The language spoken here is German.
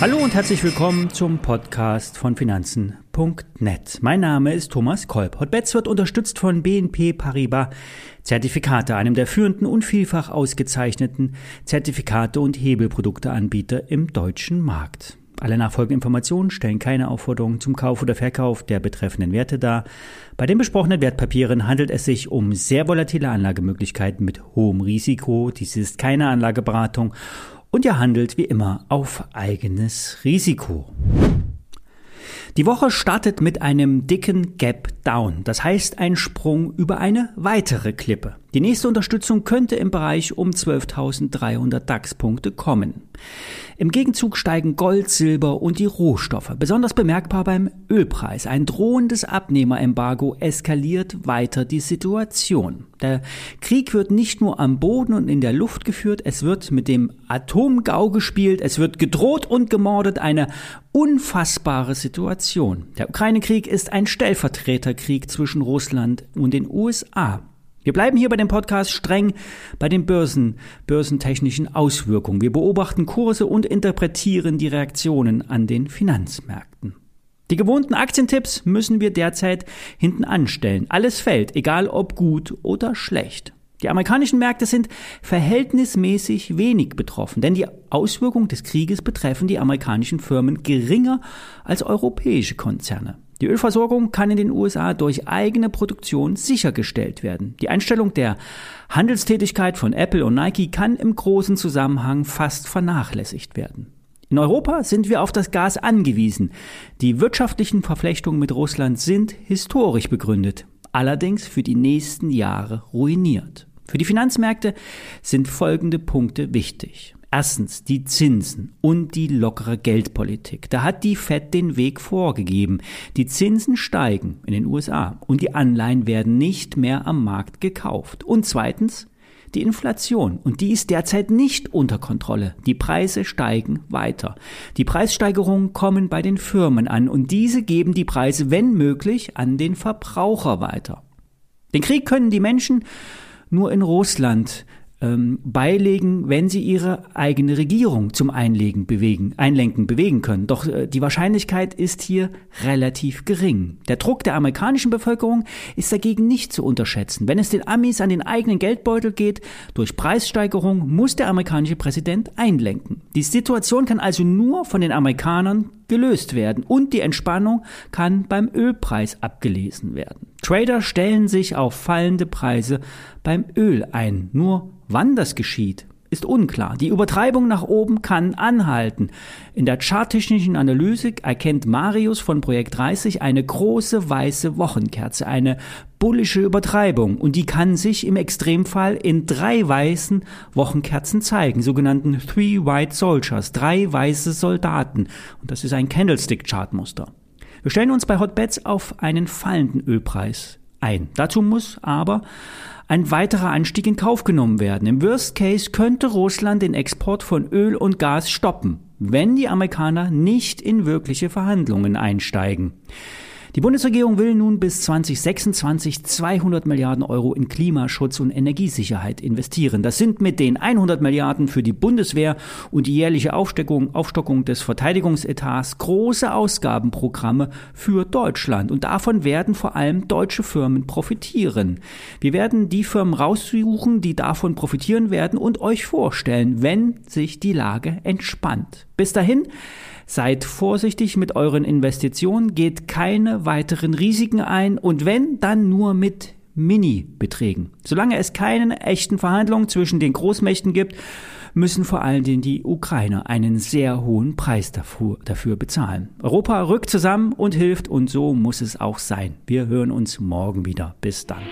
Hallo und herzlich willkommen zum Podcast von Finanzen.net. Mein Name ist Thomas Kolb. Hotbets wird unterstützt von BNP Paribas Zertifikate, einem der führenden und vielfach ausgezeichneten Zertifikate und Hebelprodukteanbieter im deutschen Markt. Alle nachfolgenden Informationen stellen keine Aufforderung zum Kauf oder Verkauf der betreffenden Werte dar. Bei den besprochenen Wertpapieren handelt es sich um sehr volatile Anlagemöglichkeiten mit hohem Risiko. Dies ist keine Anlageberatung und ihr handelt wie immer auf eigenes Risiko. Die Woche startet mit einem dicken Gap Down, das heißt ein Sprung über eine weitere Klippe. Die nächste Unterstützung könnte im Bereich um 12.300 DAX-Punkte kommen. Im Gegenzug steigen Gold, Silber und die Rohstoffe, besonders bemerkbar beim Ölpreis. Ein drohendes Abnehmerembargo eskaliert weiter die Situation. Der Krieg wird nicht nur am Boden und in der Luft geführt, es wird mit dem Atomgau gespielt, es wird gedroht und gemordet, eine unfassbare Situation. Der Ukraine-Krieg ist ein Stellvertreterkrieg zwischen Russland und den USA. Wir bleiben hier bei dem Podcast streng bei den Börsen, börsentechnischen Auswirkungen. Wir beobachten Kurse und interpretieren die Reaktionen an den Finanzmärkten. Die gewohnten Aktientipps müssen wir derzeit hinten anstellen. Alles fällt, egal ob gut oder schlecht. Die amerikanischen Märkte sind verhältnismäßig wenig betroffen, denn die Auswirkungen des Krieges betreffen die amerikanischen Firmen geringer als europäische Konzerne. Die Ölversorgung kann in den USA durch eigene Produktion sichergestellt werden. Die Einstellung der Handelstätigkeit von Apple und Nike kann im großen Zusammenhang fast vernachlässigt werden. In Europa sind wir auf das Gas angewiesen. Die wirtschaftlichen Verflechtungen mit Russland sind historisch begründet, allerdings für die nächsten Jahre ruiniert. Für die Finanzmärkte sind folgende Punkte wichtig. Erstens die Zinsen und die lockere Geldpolitik. Da hat die Fed den Weg vorgegeben. Die Zinsen steigen in den USA und die Anleihen werden nicht mehr am Markt gekauft. Und zweitens die Inflation. Und die ist derzeit nicht unter Kontrolle. Die Preise steigen weiter. Die Preissteigerungen kommen bei den Firmen an und diese geben die Preise, wenn möglich, an den Verbraucher weiter. Den Krieg können die Menschen nur in Russland ähm, beilegen, wenn sie ihre eigene Regierung zum Einlegen bewegen, Einlenken bewegen können. Doch äh, die Wahrscheinlichkeit ist hier relativ gering. Der Druck der amerikanischen Bevölkerung ist dagegen nicht zu unterschätzen. Wenn es den Amis an den eigenen Geldbeutel geht, durch Preissteigerung muss der amerikanische Präsident einlenken. Die Situation kann also nur von den Amerikanern gelöst werden und die Entspannung kann beim Ölpreis abgelesen werden. Trader stellen sich auf fallende Preise beim Öl ein. Nur wann das geschieht, ist unklar. Die Übertreibung nach oben kann anhalten. In der charttechnischen Analyse erkennt Marius von Projekt 30 eine große weiße Wochenkerze, eine bullische Übertreibung und die kann sich im Extremfall in drei weißen Wochenkerzen zeigen, sogenannten Three White Soldiers, drei weiße Soldaten. Und das ist ein Candlestick-Chartmuster. Wir stellen uns bei Hotbets auf einen fallenden Ölpreis ein. Dazu muss aber ein weiterer Anstieg in Kauf genommen werden. Im Worst Case könnte Russland den Export von Öl und Gas stoppen, wenn die Amerikaner nicht in wirkliche Verhandlungen einsteigen. Die Bundesregierung will nun bis 2026 200 Milliarden Euro in Klimaschutz und Energiesicherheit investieren. Das sind mit den 100 Milliarden für die Bundeswehr und die jährliche Aufstockung, Aufstockung des Verteidigungsetats große Ausgabenprogramme für Deutschland. Und davon werden vor allem deutsche Firmen profitieren. Wir werden die Firmen raussuchen, die davon profitieren werden und euch vorstellen, wenn sich die Lage entspannt. Bis dahin Seid vorsichtig mit euren Investitionen, geht keine weiteren Risiken ein und wenn, dann nur mit Mini-Beträgen. Solange es keine echten Verhandlungen zwischen den Großmächten gibt, müssen vor allen Dingen die Ukrainer einen sehr hohen Preis dafür, dafür bezahlen. Europa rückt zusammen und hilft und so muss es auch sein. Wir hören uns morgen wieder. Bis dann.